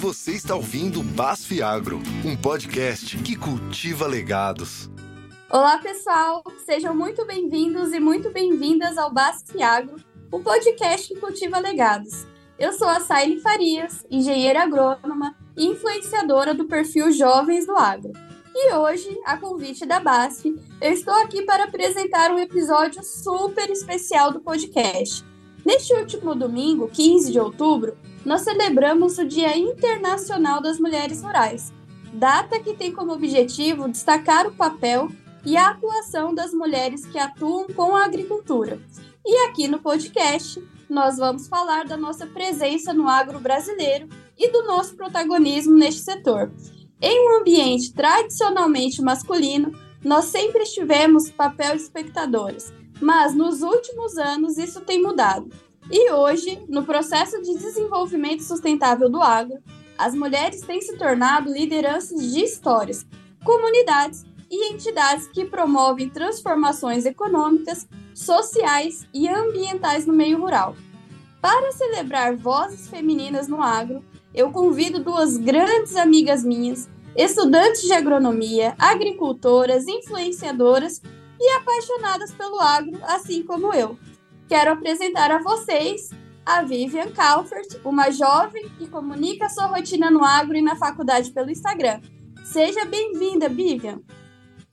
Você está ouvindo Basf Agro, um podcast que cultiva legados. Olá, pessoal! Sejam muito bem-vindos e muito bem-vindas ao Basf Agro, um podcast que cultiva legados. Eu sou a Saile Farias, engenheira agrônoma e influenciadora do perfil Jovens do Agro. E hoje, a convite da BASF, eu estou aqui para apresentar um episódio super especial do podcast. Neste último domingo, 15 de outubro, nós celebramos o Dia Internacional das Mulheres Rurais, data que tem como objetivo destacar o papel e a atuação das mulheres que atuam com a agricultura. E aqui no podcast, nós vamos falar da nossa presença no agro brasileiro e do nosso protagonismo neste setor. Em um ambiente tradicionalmente masculino, nós sempre estivemos papel de espectadores, mas nos últimos anos isso tem mudado. E hoje, no processo de desenvolvimento sustentável do agro, as mulheres têm se tornado lideranças de histórias, comunidades e entidades que promovem transformações econômicas, sociais e ambientais no meio rural. Para celebrar vozes femininas no agro, eu convido duas grandes amigas minhas, estudantes de agronomia, agricultoras, influenciadoras e apaixonadas pelo agro, assim como eu quero apresentar a vocês a Vivian Calfert, uma jovem que comunica sua rotina no agro e na faculdade pelo Instagram. Seja bem-vinda, Vivian!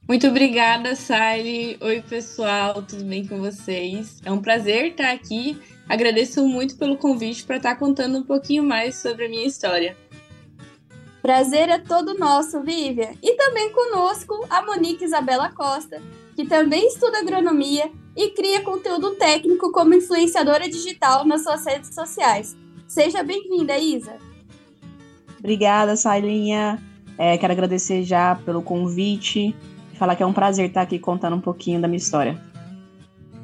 Muito obrigada, Sally. Oi, pessoal, tudo bem com vocês? É um prazer estar aqui. Agradeço muito pelo convite para estar contando um pouquinho mais sobre a minha história. Prazer é todo nosso, Vivian. E também conosco a Monique Isabela Costa, que também estuda agronomia e cria conteúdo técnico como influenciadora digital nas suas redes sociais. Seja bem-vinda, Isa. Obrigada, Sailinha. É, quero agradecer já pelo convite e falar que é um prazer estar aqui contando um pouquinho da minha história.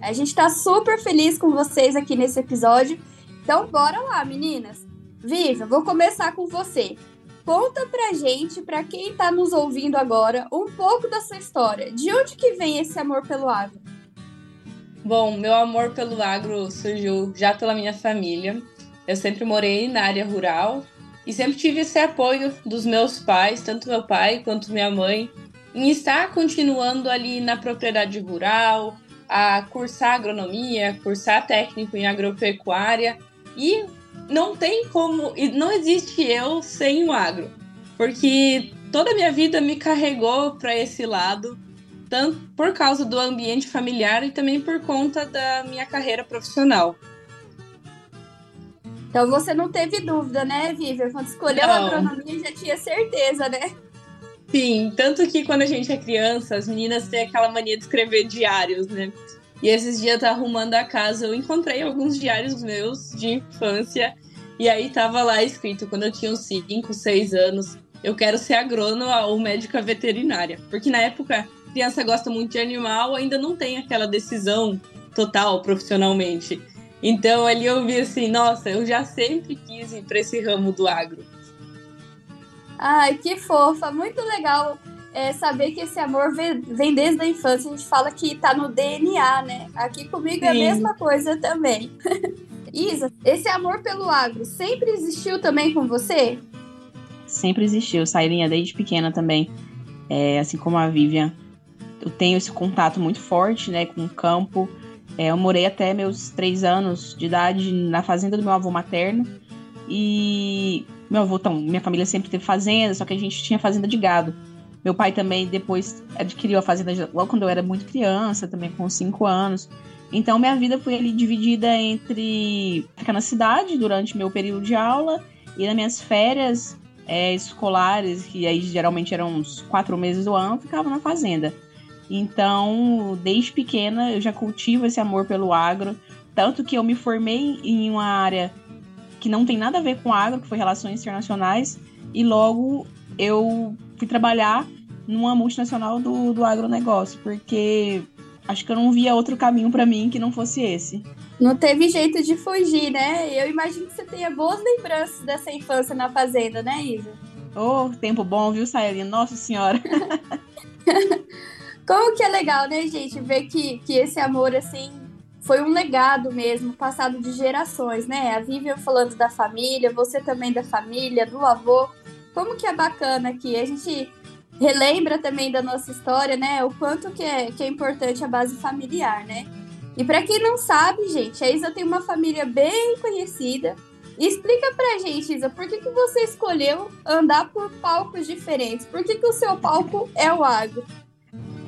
A gente está super feliz com vocês aqui nesse episódio. Então, bora lá, meninas. Viva, vou começar com você. Conta pra gente, pra quem tá nos ouvindo agora, um pouco da sua história. De onde que vem esse amor pelo agro? Bom, meu amor pelo agro surgiu já pela minha família. Eu sempre morei na área rural e sempre tive esse apoio dos meus pais, tanto meu pai quanto minha mãe, em estar continuando ali na propriedade rural, a cursar agronomia, cursar técnico em agropecuária e não tem como, e não existe eu sem o agro, porque toda a minha vida me carregou para esse lado tanto por causa do ambiente familiar e também por conta da minha carreira profissional. Então você não teve dúvida, né, Vivian? Quando escolheu não. a agronomia já tinha certeza, né? Sim, tanto que quando a gente é criança, as meninas têm aquela mania de escrever diários, né? E esses dias tá arrumando a casa, eu encontrei alguns diários meus de infância e aí tava lá escrito quando eu tinha uns 5, 6 anos, eu quero ser agrônoma ou médica veterinária, porque na época criança gosta muito de animal, ainda não tem aquela decisão total profissionalmente. Então ali eu vi assim, nossa, eu já sempre quis ir para esse ramo do agro. Ai, que fofa, muito legal é, saber que esse amor vem, desde a infância. A gente fala que tá no DNA, né? Aqui comigo Sim. é a mesma coisa também. Isa, esse amor pelo agro sempre existiu também com você? Sempre existiu, Sairinha desde pequena também. É, assim como a Vivian eu tenho esse contato muito forte, né, com o campo. É, eu morei até meus três anos de idade na fazenda do meu avô materno. E meu avô, então, minha família sempre teve fazenda, só que a gente tinha fazenda de gado. Meu pai também depois adquiriu a fazenda logo quando eu era muito criança, também com cinco anos. Então minha vida foi ali dividida entre ficar na cidade durante meu período de aula e nas minhas férias é, escolares, que aí geralmente eram uns quatro meses do ano, ficava na fazenda. Então, desde pequena, eu já cultivo esse amor pelo agro. Tanto que eu me formei em uma área que não tem nada a ver com agro, que foi Relações Internacionais, e logo eu fui trabalhar numa multinacional do, do agronegócio, porque acho que eu não via outro caminho para mim que não fosse esse. Não teve jeito de fugir, né? Eu imagino que você tenha boas lembranças dessa infância na fazenda, né, Isa? Oh, tempo bom, viu, Saelinha? Nossa Senhora! Como que é legal, né, gente? Ver que, que esse amor, assim, foi um legado mesmo, passado de gerações, né? A Vivian falando da família, você também da família, do avô. Como que é bacana que a gente relembra também da nossa história, né? O quanto que é, que é importante a base familiar, né? E para quem não sabe, gente, a Isa tem uma família bem conhecida. Explica pra gente, Isa, por que, que você escolheu andar por palcos diferentes? Por que, que o seu palco é o agro?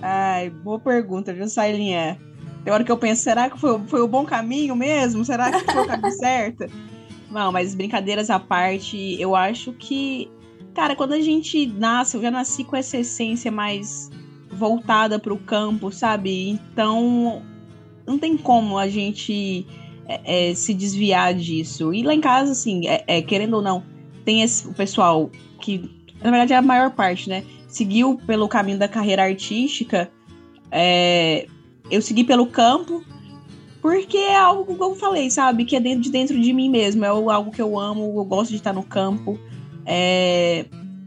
Ai, boa pergunta, viu, Sailinha? Tem hora que eu penso, será que foi, foi o bom caminho mesmo? Será que foi o caminho certo? Não, mas brincadeiras à parte, eu acho que, cara, quando a gente nasce, eu já nasci com essa essência mais voltada para o campo, sabe? Então, não tem como a gente é, é, se desviar disso. E lá em casa, assim, é, é, querendo ou não, tem esse, o pessoal que, na verdade, é a maior parte, né? Seguiu pelo caminho da carreira artística. É, eu segui pelo campo, porque é algo que eu falei, sabe? Que é dentro de dentro de mim mesmo. É algo que eu amo, eu gosto de estar no campo. É...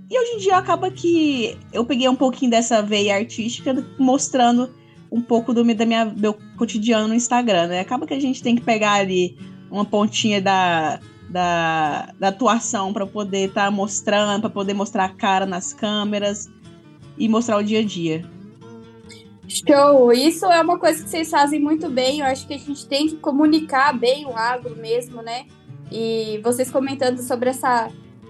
E hoje em dia acaba que eu peguei um pouquinho dessa veia artística, mostrando um pouco do da minha, meu cotidiano no Instagram, né? Acaba que a gente tem que pegar ali uma pontinha da, da, da atuação para poder estar tá mostrando, para poder mostrar a cara nas câmeras e mostrar o dia a dia. Show! Isso é uma coisa que vocês fazem muito bem. Eu acho que a gente tem que comunicar bem o agro mesmo, né? E vocês comentando sobre essa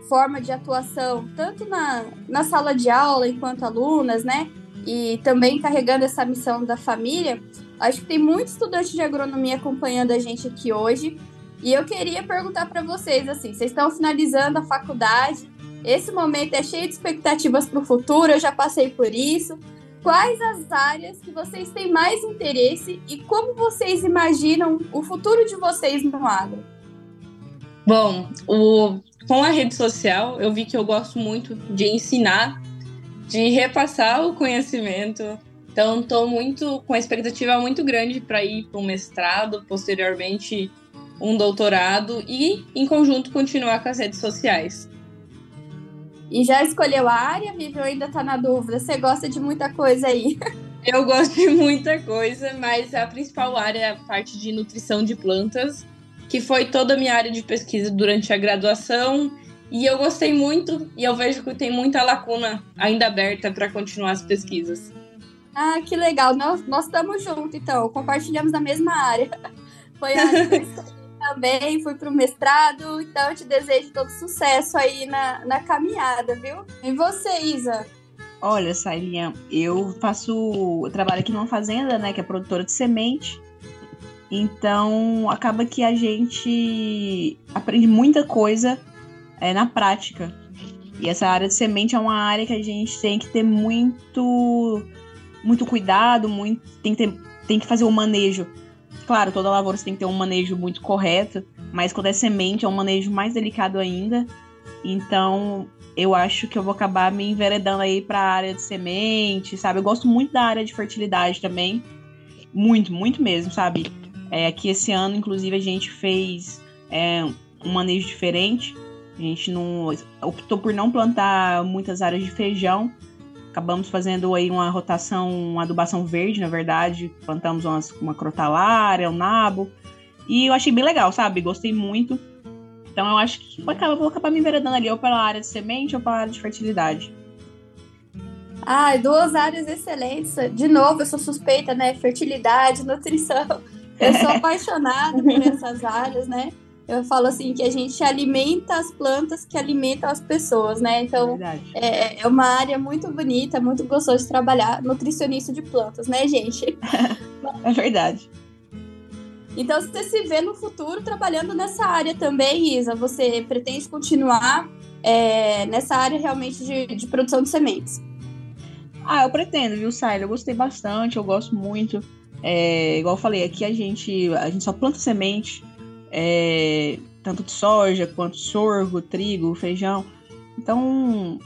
forma de atuação, tanto na, na sala de aula enquanto alunas, né? e também carregando essa missão da família, acho que tem muito estudante de agronomia acompanhando a gente aqui hoje. E eu queria perguntar para vocês assim, vocês estão finalizando a faculdade, esse momento é cheio de expectativas para o futuro, eu já passei por isso. Quais as áreas que vocês têm mais interesse e como vocês imaginam o futuro de vocês no agro? Bom, o, com a rede social, eu vi que eu gosto muito de ensinar de repassar o conhecimento. Então, estou muito com a expectativa muito grande para ir para um mestrado, posteriormente um doutorado e, em conjunto, continuar com as redes sociais. E já escolheu a área, Vivi, ou ainda está na dúvida? Você gosta de muita coisa aí? Eu gosto de muita coisa, mas a principal área é a parte de nutrição de plantas, que foi toda a minha área de pesquisa durante a graduação e eu gostei muito e eu vejo que tem muita lacuna ainda aberta para continuar as pesquisas. Ah, que legal. Nós, nós estamos juntos, então. Compartilhamos a mesma área. Foi a área que eu também, fui para o mestrado. Então, eu te desejo todo sucesso aí na, na caminhada, viu? E você, Isa? Olha, Sailinha, eu faço. Eu trabalho aqui numa fazenda, né? Que é produtora de semente. Então, acaba que a gente aprende muita coisa é, na prática. E essa área de semente é uma área que a gente tem que ter muito muito cuidado, muito tem que ter, tem que fazer o um manejo. Claro, toda lavoura você tem que ter um manejo muito correto, mas quando é semente é um manejo mais delicado ainda. Então, eu acho que eu vou acabar me enveredando aí para a área de semente, sabe? Eu gosto muito da área de fertilidade também. Muito, muito mesmo, sabe? É, aqui esse ano, inclusive, a gente fez é, um manejo diferente. A gente não optou por não plantar muitas áreas de feijão. Acabamos fazendo aí uma rotação, uma adubação verde, na verdade. Plantamos umas, uma crotalária, um nabo. E eu achei bem legal, sabe? Gostei muito. Então eu acho que vou acabar, vou acabar me enveredando ali ou pela área de semente ou pela área de fertilidade. Ai, duas áreas excelentes. De novo, eu sou suspeita, né? Fertilidade, nutrição. Eu sou apaixonada por essas áreas, né? eu falo assim que a gente alimenta as plantas que alimentam as pessoas, né? Então é, é, uma área muito bonita, muito gostosa de trabalhar, nutricionista de plantas, né, gente? é verdade. Então você se vê no futuro trabalhando nessa área também, Isa? Você pretende continuar é, nessa área realmente de, de, produção de sementes? Ah, eu pretendo, viu, Saila? Eu gostei bastante, eu gosto muito. É, igual eu falei, aqui a gente, a gente só planta semente é, tanto de soja quanto sorgo, trigo, feijão. Então,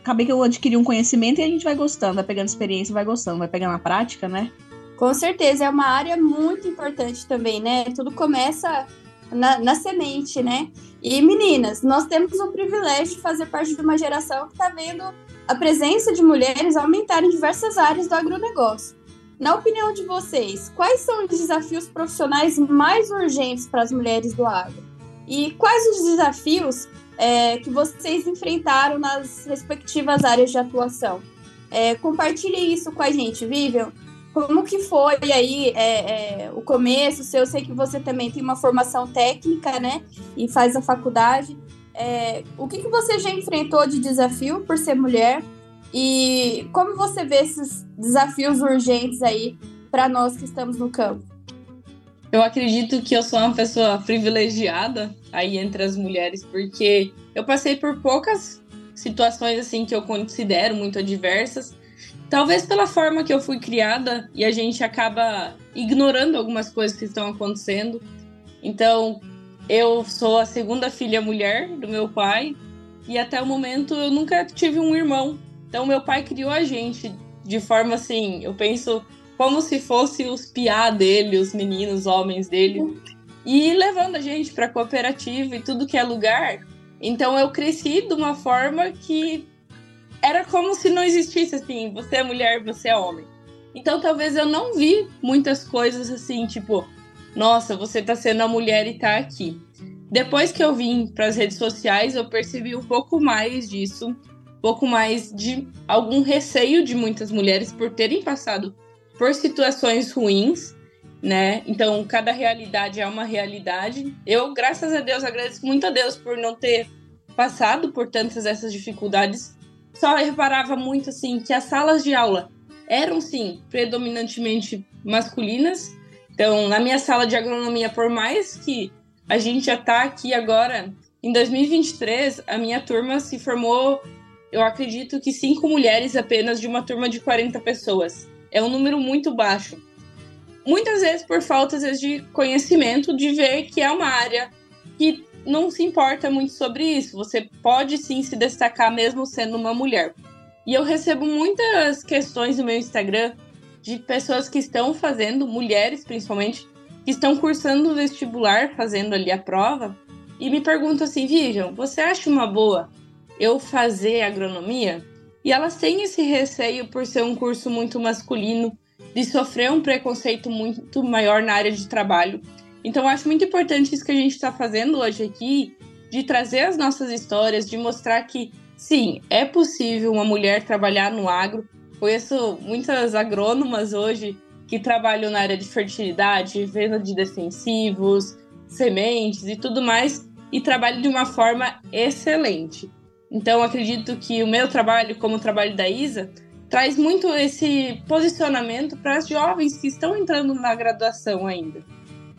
acabei que eu adquiri um conhecimento e a gente vai gostando, vai pegando experiência, vai gostando, vai pegando a prática, né? Com certeza, é uma área muito importante também, né? Tudo começa na, na semente, né? E meninas, nós temos o privilégio de fazer parte de uma geração que está vendo a presença de mulheres aumentar em diversas áreas do agronegócio. Na opinião de vocês, quais são os desafios profissionais mais urgentes para as mulheres do agro? E quais os desafios é, que vocês enfrentaram nas respectivas áreas de atuação? É, compartilhe isso com a gente, Vivian. Como que foi aí é, é, o começo? Eu sei que você também tem uma formação técnica, né? E faz a faculdade. É, o que, que você já enfrentou de desafio por ser mulher? E como você vê esses desafios urgentes aí para nós que estamos no campo? Eu acredito que eu sou uma pessoa privilegiada aí entre as mulheres, porque eu passei por poucas situações assim que eu considero muito adversas. Talvez pela forma que eu fui criada e a gente acaba ignorando algumas coisas que estão acontecendo. Então, eu sou a segunda filha mulher do meu pai e até o momento eu nunca tive um irmão. Então meu pai criou a gente de forma assim, eu penso como se fosse os piá dele, os meninos, homens dele, e levando a gente para cooperativa e tudo que é lugar. Então eu cresci de uma forma que era como se não existisse assim, você é mulher, você é homem. Então talvez eu não vi muitas coisas assim, tipo, nossa, você tá sendo a mulher e tá aqui. Depois que eu vim para as redes sociais, eu percebi um pouco mais disso pouco mais de algum receio de muitas mulheres por terem passado por situações ruins, né? Então, cada realidade é uma realidade. Eu, graças a Deus, agradeço muito a Deus por não ter passado por tantas essas dificuldades. Só reparava muito assim que as salas de aula eram sim predominantemente masculinas. Então, na minha sala de agronomia, por mais que a gente já está aqui agora em 2023, a minha turma se formou eu acredito que cinco mulheres apenas de uma turma de 40 pessoas. É um número muito baixo. Muitas vezes por falta vezes, de conhecimento, de ver que é uma área que não se importa muito sobre isso. Você pode sim se destacar mesmo sendo uma mulher. E eu recebo muitas questões no meu Instagram de pessoas que estão fazendo, mulheres principalmente, que estão cursando o vestibular, fazendo ali a prova, e me perguntam assim: Vivian, você acha uma boa eu fazer agronomia. E elas têm esse receio por ser um curso muito masculino, de sofrer um preconceito muito maior na área de trabalho. Então, acho muito importante isso que a gente está fazendo hoje aqui, de trazer as nossas histórias, de mostrar que, sim, é possível uma mulher trabalhar no agro. Conheço muitas agrônomas hoje que trabalham na área de fertilidade, venda de defensivos, sementes e tudo mais, e trabalham de uma forma excelente. Então, acredito que o meu trabalho, como o trabalho da Isa, traz muito esse posicionamento para as jovens que estão entrando na graduação ainda.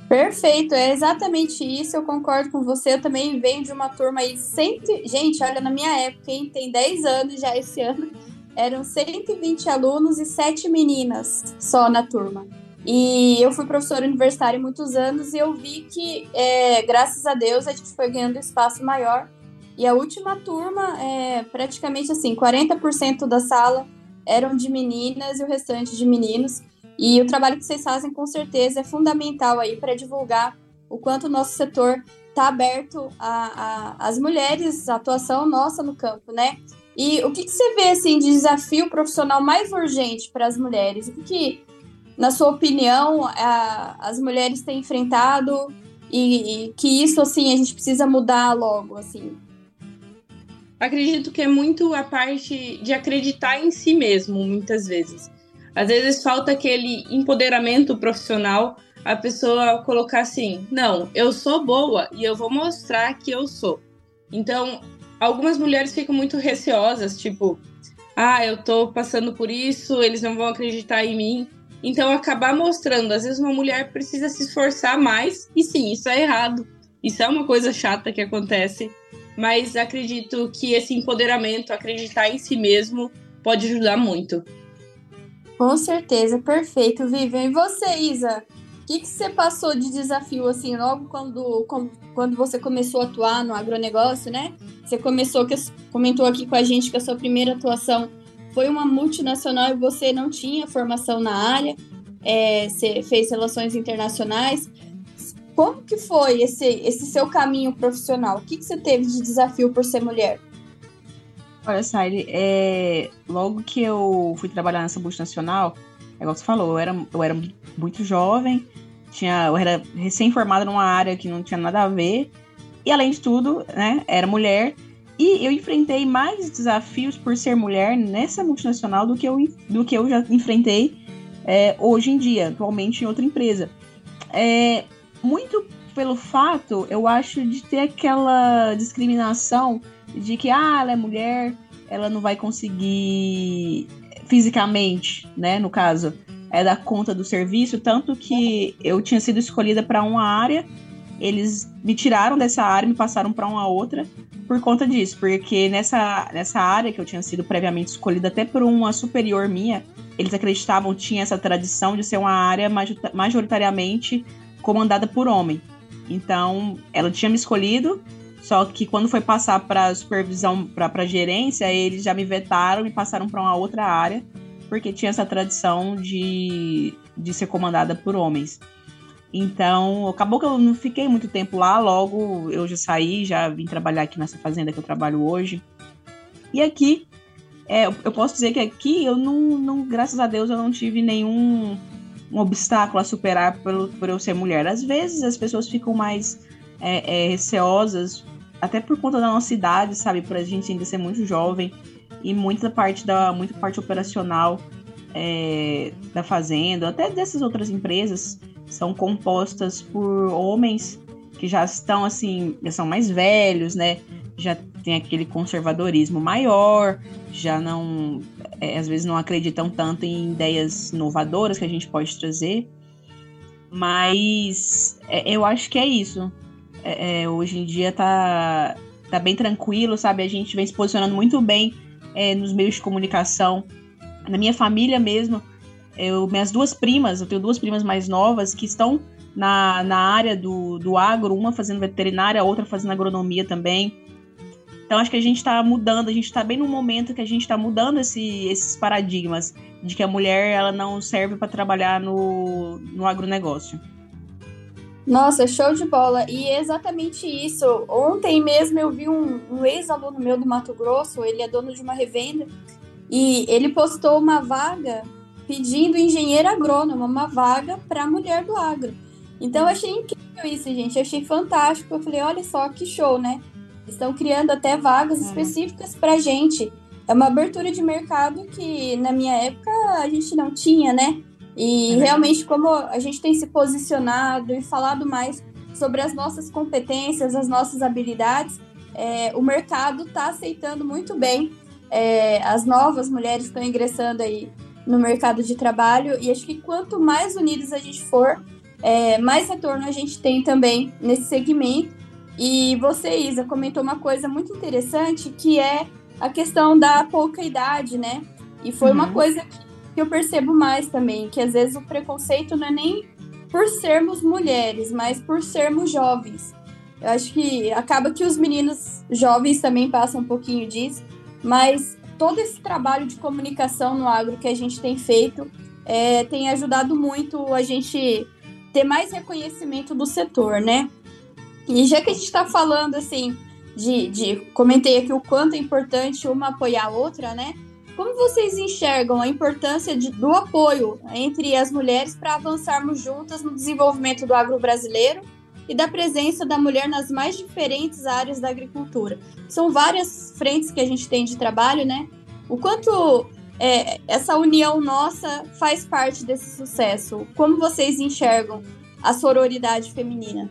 Perfeito, é exatamente isso. Eu concordo com você. Eu também venho de uma turma aí. Sempre... Gente, olha, na minha época, hein, tem 10 anos já esse ano, eram 120 alunos e 7 meninas só na turma. E eu fui professora universitária muitos anos e eu vi que, é, graças a Deus, a gente foi ganhando espaço maior e a última turma, é, praticamente assim, 40% da sala eram de meninas e o restante de meninos. E o trabalho que vocês fazem, com certeza, é fundamental aí para divulgar o quanto o nosso setor está aberto às mulheres, a atuação nossa no campo, né? E o que, que você vê assim de desafio profissional mais urgente para as mulheres? O que, que, na sua opinião, a, as mulheres têm enfrentado e, e, que isso assim a gente precisa mudar logo, assim? Acredito que é muito a parte de acreditar em si mesmo, muitas vezes. Às vezes falta aquele empoderamento profissional, a pessoa colocar assim: não, eu sou boa e eu vou mostrar que eu sou. Então, algumas mulheres ficam muito receosas, tipo, ah, eu tô passando por isso, eles não vão acreditar em mim. Então, acabar mostrando, às vezes uma mulher precisa se esforçar mais, e sim, isso é errado. Isso é uma coisa chata que acontece mas acredito que esse empoderamento, acreditar em si mesmo, pode ajudar muito. Com certeza, perfeito, Vivian. E você, Isa? O que, que você passou de desafio, assim, logo quando, quando você começou a atuar no agronegócio, né? Você começou, que comentou aqui com a gente que a sua primeira atuação foi uma multinacional e você não tinha formação na área, é, você fez relações internacionais. Como que foi esse, esse seu caminho profissional? O que, que você teve de desafio por ser mulher? Olha, Saile, é, logo que eu fui trabalhar nessa multinacional, É igual você falou, eu era, eu era muito jovem, tinha, eu era recém-formada numa área que não tinha nada a ver. E além de tudo, né, era mulher. E eu enfrentei mais desafios por ser mulher nessa multinacional do que eu, do que eu já enfrentei é, hoje em dia, atualmente em outra empresa. É, muito pelo fato, eu acho, de ter aquela discriminação de que, ah, ela é mulher, ela não vai conseguir fisicamente, né, no caso, é dar conta do serviço, tanto que eu tinha sido escolhida para uma área, eles me tiraram dessa área, me passaram para uma outra por conta disso, porque nessa, nessa área que eu tinha sido previamente escolhida até por uma superior minha, eles acreditavam tinha essa tradição de ser uma área majoritariamente comandada por homem. Então, ela tinha me escolhido, só que quando foi passar para supervisão, para gerência, eles já me vetaram e passaram para uma outra área, porque tinha essa tradição de, de ser comandada por homens. Então, acabou que eu não fiquei muito tempo lá, logo eu já saí, já vim trabalhar aqui nessa fazenda que eu trabalho hoje. E aqui, é, eu posso dizer que aqui eu não, não, graças a Deus, eu não tive nenhum um obstáculo a superar pelo, por eu ser mulher. Às vezes as pessoas ficam mais é, é, receosas, até por conta da nossa idade, sabe? Por a gente ainda ser muito jovem e muita parte da muita parte operacional é, da fazenda, até dessas outras empresas, são compostas por homens que já estão assim, já são mais velhos, né? Já tem aquele conservadorismo maior, já não, é, às vezes não acreditam tanto em ideias inovadoras que a gente pode trazer. Mas é, eu acho que é isso. É, é, hoje em dia tá, tá bem tranquilo, sabe? A gente vem se posicionando muito bem é, nos meios de comunicação. Na minha família mesmo, eu, minhas duas primas, eu tenho duas primas mais novas que estão na, na área do, do agro, uma fazendo veterinária, outra fazendo agronomia também. Então acho que a gente está mudando, a gente está bem no momento que a gente está mudando esse, esses paradigmas de que a mulher ela não serve para trabalhar no, no agronegócio. Nossa, show de bola. E é exatamente isso. Ontem mesmo eu vi um, um ex-aluno meu do Mato Grosso, ele é dono de uma revenda, e ele postou uma vaga pedindo engenheiro agrônomo, uma vaga para mulher do agro. Então eu achei incrível isso, gente. Eu achei fantástico. Eu falei, olha só que show, né? Estão criando até vagas é. específicas para gente. É uma abertura de mercado que na minha época a gente não tinha, né? E é. realmente, como a gente tem se posicionado e falado mais sobre as nossas competências, as nossas habilidades, é, o mercado está aceitando muito bem. É, as novas mulheres estão ingressando aí no mercado de trabalho e acho que quanto mais unidos a gente for, é, mais retorno a gente tem também nesse segmento e você, Isa, comentou uma coisa muito interessante que é a questão da pouca idade, né? E foi uhum. uma coisa que eu percebo mais também, que às vezes o preconceito não é nem por sermos mulheres, mas por sermos jovens. Eu acho que acaba que os meninos jovens também passam um pouquinho disso, mas todo esse trabalho de comunicação no agro que a gente tem feito é, tem ajudado muito a gente ter mais reconhecimento do setor, né? E já que a gente está falando assim, de, de. Comentei aqui o quanto é importante uma apoiar a outra, né? Como vocês enxergam a importância de, do apoio entre as mulheres para avançarmos juntas no desenvolvimento do agro brasileiro e da presença da mulher nas mais diferentes áreas da agricultura? São várias frentes que a gente tem de trabalho, né? O quanto é, essa união nossa faz parte desse sucesso? Como vocês enxergam a sororidade feminina?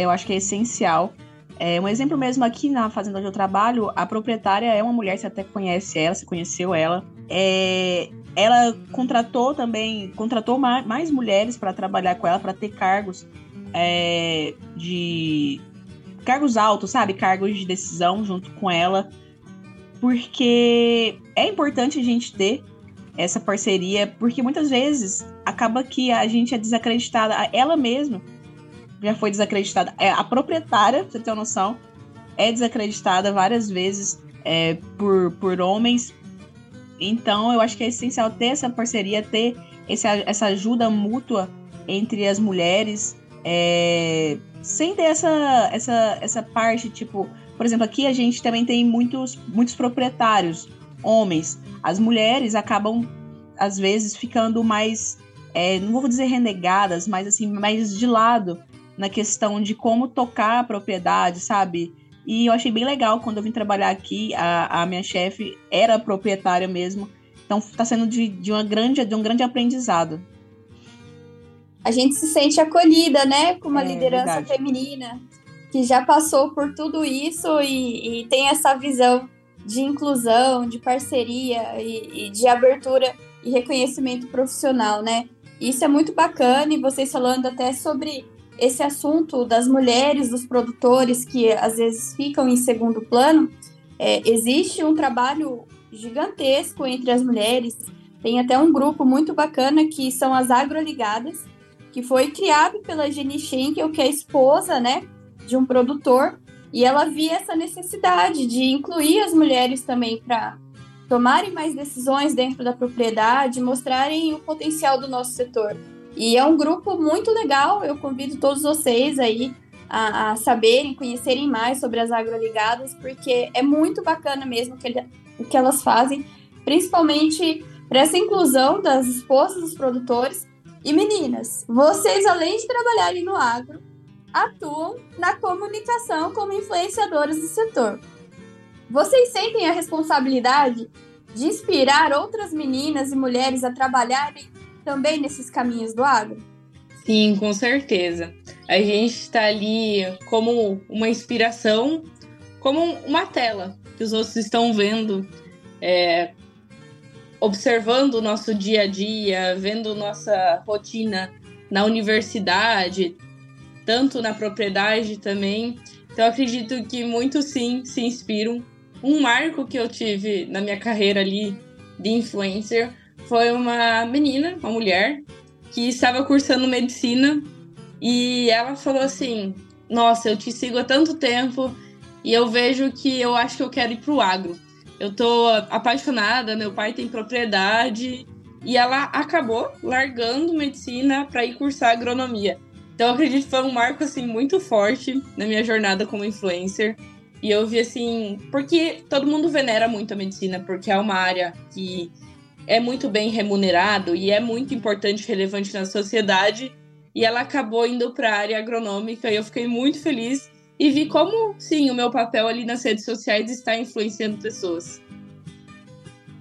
Eu acho que é essencial. É, um exemplo mesmo aqui na fazenda onde eu trabalho, a proprietária é uma mulher, você até conhece ela, você conheceu ela. É, ela contratou também, contratou mais, mulheres para trabalhar com ela, para ter cargos é, de cargos altos, sabe, cargos de decisão junto com ela, porque é importante a gente ter essa parceria, porque muitas vezes acaba que a gente é desacreditada, ela mesma já foi desacreditada. É, a proprietária, pra você ter uma noção, é desacreditada várias vezes é, por, por homens. Então, eu acho que é essencial ter essa parceria, ter esse, essa ajuda mútua entre as mulheres, é, sem ter essa, essa, essa parte, tipo, por exemplo, aqui a gente também tem muitos, muitos proprietários, homens. As mulheres acabam às vezes, ficando mais, é, não vou dizer renegadas, mas assim, mais de lado na questão de como tocar a propriedade, sabe? E eu achei bem legal quando eu vim trabalhar aqui, a, a minha chefe era proprietária mesmo. Então está sendo de, de, uma grande, de um grande aprendizado. A gente se sente acolhida, né? Com uma é, liderança verdade. feminina que já passou por tudo isso e, e, tem essa visão de inclusão, de parceria e, e de abertura e reconhecimento profissional, né? Isso é muito bacana e vocês falando até sobre esse assunto das mulheres, dos produtores que às vezes ficam em segundo plano, é, existe um trabalho gigantesco entre as mulheres. Tem até um grupo muito bacana que são as agroligadas, que foi criado pela Jenny Schenkel, que é esposa, né, de um produtor, e ela via essa necessidade de incluir as mulheres também para tomarem mais decisões dentro da propriedade, mostrarem o potencial do nosso setor. E é um grupo muito legal, eu convido todos vocês aí a, a saberem, conhecerem mais sobre as agroligadas, porque é muito bacana mesmo que ele, o que elas fazem, principalmente para essa inclusão das esposas dos produtores. E meninas, vocês além de trabalharem no agro, atuam na comunicação como influenciadoras do setor. Vocês sentem a responsabilidade de inspirar outras meninas e mulheres a trabalharem também nesses caminhos do agro? Sim, com certeza. A gente está ali como uma inspiração, como uma tela que os outros estão vendo, é, observando o nosso dia a dia, vendo nossa rotina na universidade, tanto na propriedade também. Então acredito que muitos sim se inspiram. Um marco que eu tive na minha carreira ali de influencer foi uma menina, uma mulher, que estava cursando medicina e ela falou assim: Nossa, eu te sigo há tanto tempo e eu vejo que eu acho que eu quero ir pro agro. Eu tô apaixonada, meu pai tem propriedade e ela acabou largando medicina para ir cursar agronomia. Então acredito que foi um marco assim muito forte na minha jornada como influencer. E eu vi assim, porque todo mundo venera muito a medicina, porque é uma área que é muito bem remunerado e é muito importante, relevante na sociedade. E ela acabou indo para a área agronômica e eu fiquei muito feliz e vi como, sim, o meu papel ali nas redes sociais está influenciando pessoas.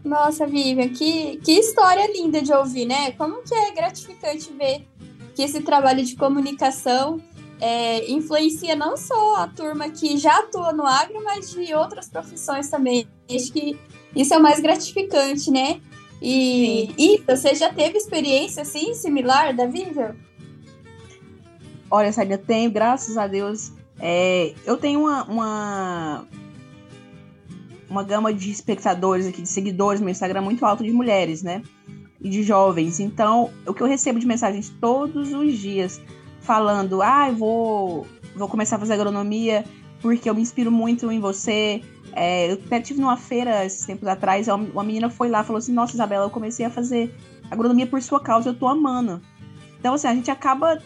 Nossa, Vivian, que, que história linda de ouvir, né? Como que é gratificante ver que esse trabalho de comunicação é, influencia não só a turma que já atua no agro, mas de outras profissões também. Acho que isso é o mais gratificante, né? E, e você já teve experiência assim, similar da Vivian? Olha, Sábia, eu tenho, graças a Deus. É, eu tenho uma, uma, uma gama de espectadores aqui, de seguidores no meu Instagram muito alto de mulheres, né? e de jovens. Então, o que eu recebo de mensagens todos os dias falando: "Ah, eu vou vou começar a fazer agronomia porque eu me inspiro muito em você". É, eu até tive numa feira esses tempos atrás, uma menina foi lá e falou assim: "Nossa, Isabela, eu comecei a fazer agronomia por sua causa, eu tô amando". Então, assim, a gente acaba,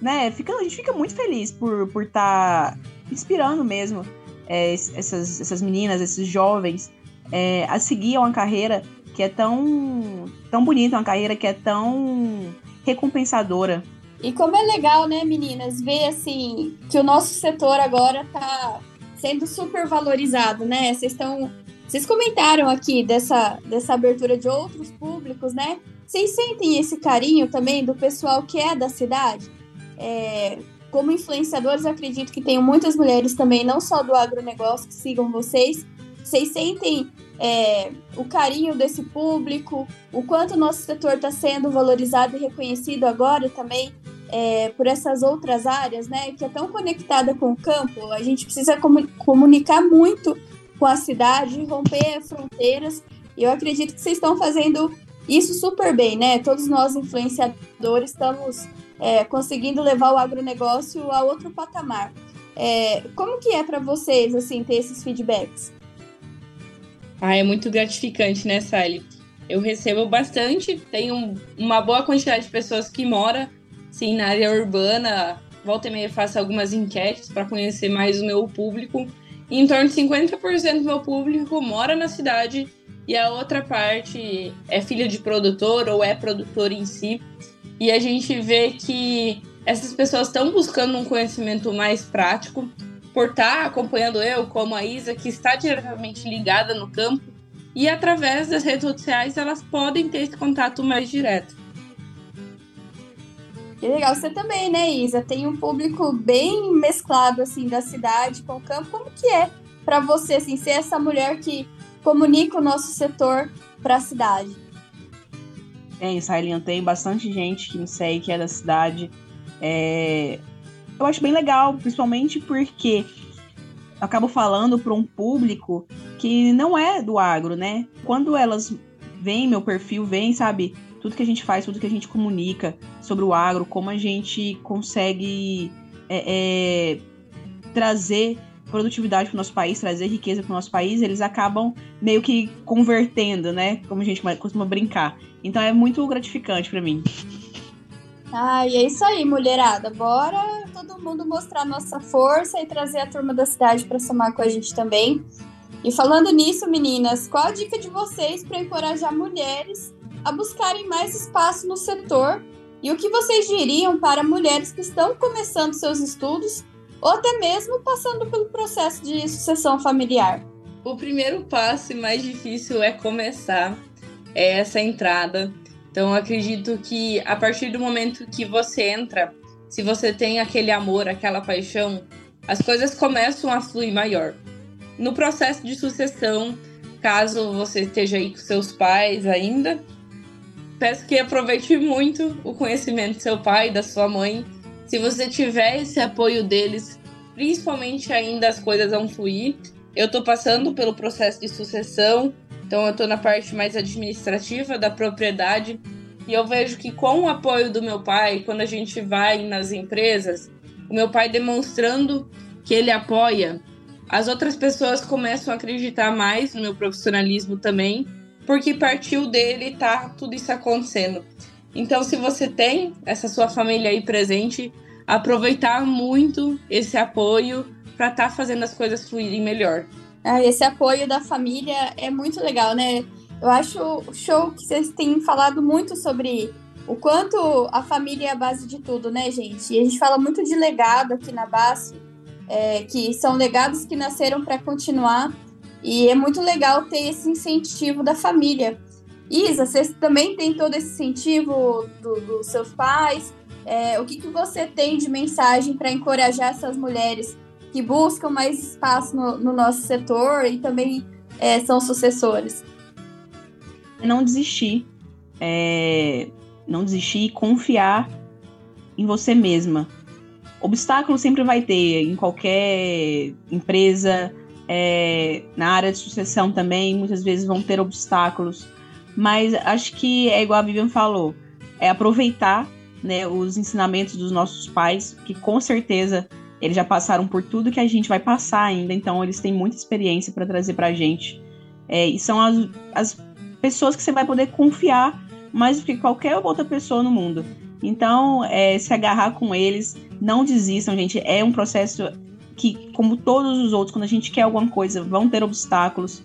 né, fica, a gente fica muito feliz por por estar tá inspirando mesmo é, essas, essas meninas, esses jovens é, a seguir uma carreira que é tão, tão bonita, uma carreira que é tão recompensadora. E como é legal, né, meninas, ver assim que o nosso setor agora tá sendo super valorizado, né? Vocês estão. Vocês comentaram aqui dessa, dessa abertura de outros públicos, né? Vocês sentem esse carinho também do pessoal que é da cidade? É, como influenciadores, acredito que tem muitas mulheres também, não só do agronegócio, que sigam vocês. Vocês sentem é, o carinho desse público, o quanto o nosso setor está sendo valorizado e reconhecido agora também é, por essas outras áreas, né, que é tão conectada com o campo. A gente precisa comunicar muito com a cidade, romper fronteiras. E eu acredito que vocês estão fazendo isso super bem, né? Todos nós influenciadores estamos é, conseguindo levar o agronegócio a outro patamar. É, como que é para vocês assim ter esses feedbacks? Ah, é muito gratificante, né, Sally? Eu recebo bastante, tenho uma boa quantidade de pessoas que moram, sim, na área urbana. Volta e meia faço algumas enquetes para conhecer mais o meu público. E em torno de 50% do meu público mora na cidade e a outra parte é filha de produtor ou é produtor em si. E a gente vê que essas pessoas estão buscando um conhecimento mais prático por estar tá acompanhando eu, como a Isa, que está diretamente ligada no campo, e através das redes sociais elas podem ter esse contato mais direto. Que legal, você também, né, Isa? Tem um público bem mesclado, assim, da cidade com o campo. Como que é para você, assim, ser essa mulher que comunica o nosso setor para a cidade? Tem, Sailinha, tem bastante gente que me segue, que é da cidade. É... Eu acho bem legal, principalmente porque eu acabo falando para um público que não é do agro, né? Quando elas veem meu perfil, veem, sabe, tudo que a gente faz, tudo que a gente comunica sobre o agro, como a gente consegue é, é, trazer produtividade para o nosso país, trazer riqueza para o nosso país, eles acabam meio que convertendo, né? Como a gente costuma brincar. Então é muito gratificante para mim. Ah, e é isso aí, mulherada. Bora todo mundo mostrar nossa força e trazer a turma da cidade para somar com a gente também. E falando nisso, meninas, qual a dica de vocês para encorajar mulheres a buscarem mais espaço no setor? E o que vocês diriam para mulheres que estão começando seus estudos ou até mesmo passando pelo processo de sucessão familiar? O primeiro passo e mais difícil é começar é essa entrada. Então, acredito que a partir do momento que você entra, se você tem aquele amor, aquela paixão, as coisas começam a fluir maior. No processo de sucessão, caso você esteja aí com seus pais ainda, peço que aproveite muito o conhecimento do seu pai, da sua mãe. Se você tiver esse apoio deles, principalmente ainda as coisas vão fluir. Eu estou passando pelo processo de sucessão, então eu estou na parte mais administrativa da propriedade. E eu vejo que com o apoio do meu pai, quando a gente vai nas empresas, o meu pai demonstrando que ele apoia, as outras pessoas começam a acreditar mais no meu profissionalismo também porque partiu dele tá tudo isso acontecendo. Então, se você tem essa sua família aí presente, aproveitar muito esse apoio para estar tá fazendo as coisas fluírem melhor. Ah, esse apoio da família é muito legal, né? Eu acho show que vocês têm falado muito sobre o quanto a família é a base de tudo, né, gente? E a gente fala muito de legado aqui na base, é, que são legados que nasceram para continuar. E é muito legal ter esse incentivo da família. Isa, você também tem todo esse incentivo dos do seus pais? É, o que, que você tem de mensagem para encorajar essas mulheres que buscam mais espaço no, no nosso setor e também é, são sucessores? Não desistir. É, não desistir e confiar em você mesma. Obstáculo sempre vai ter em qualquer empresa, é, na área de sucessão também, muitas vezes vão ter obstáculos, mas acho que é igual a Vivian falou, é aproveitar né, os ensinamentos dos nossos pais, que com certeza eles já passaram por tudo que a gente vai passar ainda, então eles têm muita experiência para trazer para a gente. É, e são as, as pessoas que você vai poder confiar mais do que qualquer outra pessoa no mundo. Então, é, se agarrar com eles, não desistam, gente. É um processo que, como todos os outros, quando a gente quer alguma coisa, vão ter obstáculos.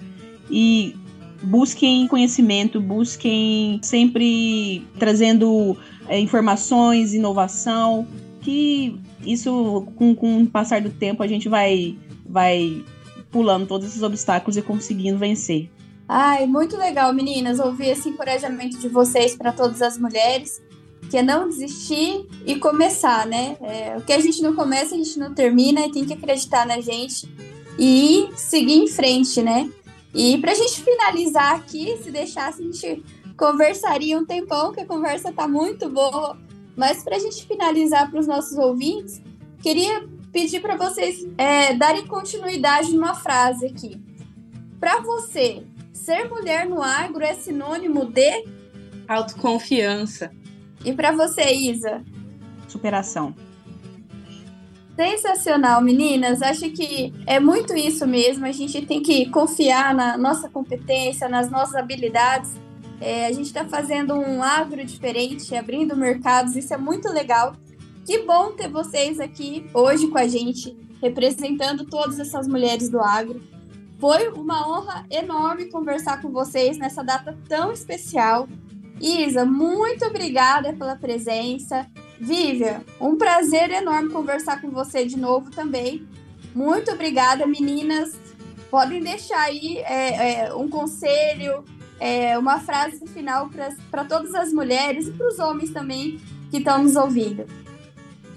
E busquem conhecimento, busquem sempre trazendo é, informações, inovação, que isso, com, com o passar do tempo, a gente vai, vai pulando todos esses obstáculos e conseguindo vencer. Ai, muito legal, meninas, ouvir esse encorajamento de vocês para todas as mulheres que é não desistir e começar, né? É, o que a gente não começa, a gente não termina e tem que acreditar na gente e seguir em frente, né? E para a gente finalizar aqui, se deixasse, a gente conversaria um tempão, que a conversa tá muito boa. Mas para a gente finalizar para os nossos ouvintes, queria pedir para vocês é, darem continuidade numa frase aqui. Para você, ser mulher no agro é sinônimo de autoconfiança. E para você, Isa? Superação. Sensacional, meninas. Acho que é muito isso mesmo. A gente tem que confiar na nossa competência, nas nossas habilidades. É, a gente está fazendo um agro diferente, abrindo mercados. Isso é muito legal. Que bom ter vocês aqui hoje com a gente. representando todas essas mulheres do agro. Foi uma honra enorme conversar com vocês nessa data tão especial. Isa, muito obrigada pela presença. Vivian, um prazer enorme conversar com você de novo também. Muito obrigada, meninas. Podem deixar aí é, é, um conselho, é, uma frase final para todas as mulheres e para os homens também que estão nos ouvindo.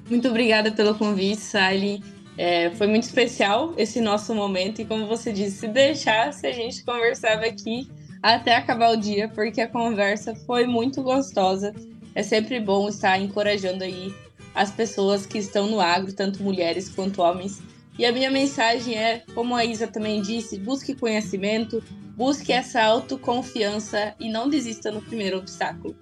Muito obrigada pelo convite, Sally. É, foi muito especial esse nosso momento e, como você disse, se deixasse, a gente conversava aqui até acabar o dia, porque a conversa foi muito gostosa. É sempre bom estar encorajando aí as pessoas que estão no agro, tanto mulheres quanto homens. E a minha mensagem é, como a Isa também disse, busque conhecimento, busque essa autoconfiança e não desista no primeiro obstáculo.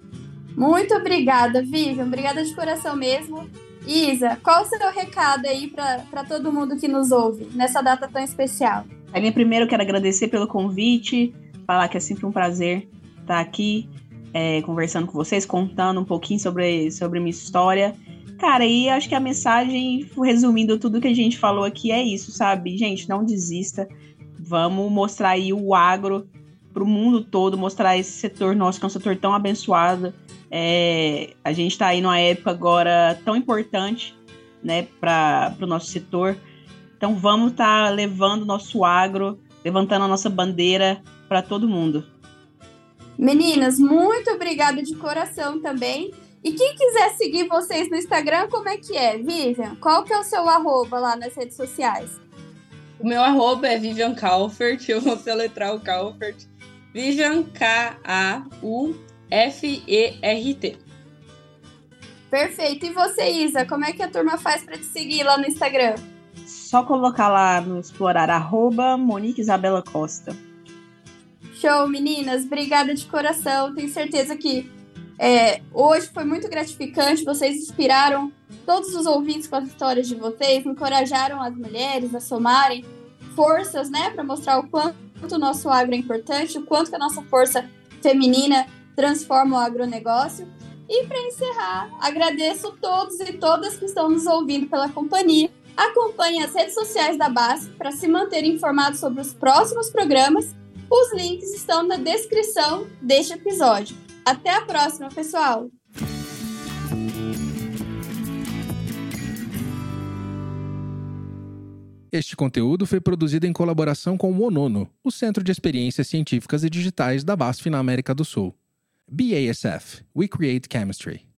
Muito obrigada, Vivian. Obrigada de coração mesmo. Isa, qual o seu recado aí para todo mundo que nos ouve nessa data tão especial? Aí, primeiro, quero agradecer pelo convite, falar que é sempre um prazer estar aqui é, conversando com vocês, contando um pouquinho sobre, sobre minha história. Cara, e acho que a mensagem, resumindo tudo que a gente falou aqui, é isso, sabe? Gente, não desista. Vamos mostrar aí o agro para o mundo todo, mostrar esse setor nosso, que é um setor tão abençoado. É, a gente está aí numa época agora tão importante né, para o nosso setor. Então vamos estar tá levando o nosso agro, levantando a nossa bandeira para todo mundo. Meninas, muito obrigada de coração também. E quem quiser seguir vocês no Instagram, como é que é, Vivian? Qual que é o seu arroba lá nas redes sociais? O meu arroba é Vivian Calfert, eu vou soletrar o Calfert. Vivian K-A-U-F-E-R-T. Perfeito. E você, Isa, como é que a turma faz para te seguir lá no Instagram? Só colocar lá no explorar arroba Monique Isabela Costa. Show, meninas. Obrigada de coração. Tenho certeza que é, hoje foi muito gratificante. Vocês inspiraram todos os ouvintes com as histórias de vocês, encorajaram as mulheres a somarem forças, né, para mostrar o quanto o nosso agro é importante, o quanto que a nossa força feminina transforma o agronegócio. E para encerrar, agradeço todos e todas que estão nos ouvindo pela companhia. Acompanhe as redes sociais da BASF para se manter informado sobre os próximos programas os links estão na descrição deste episódio. Até a próxima, pessoal! Este conteúdo foi produzido em colaboração com o ONONO, o Centro de Experiências Científicas e Digitais da BASF na América do Sul. BASF We Create Chemistry.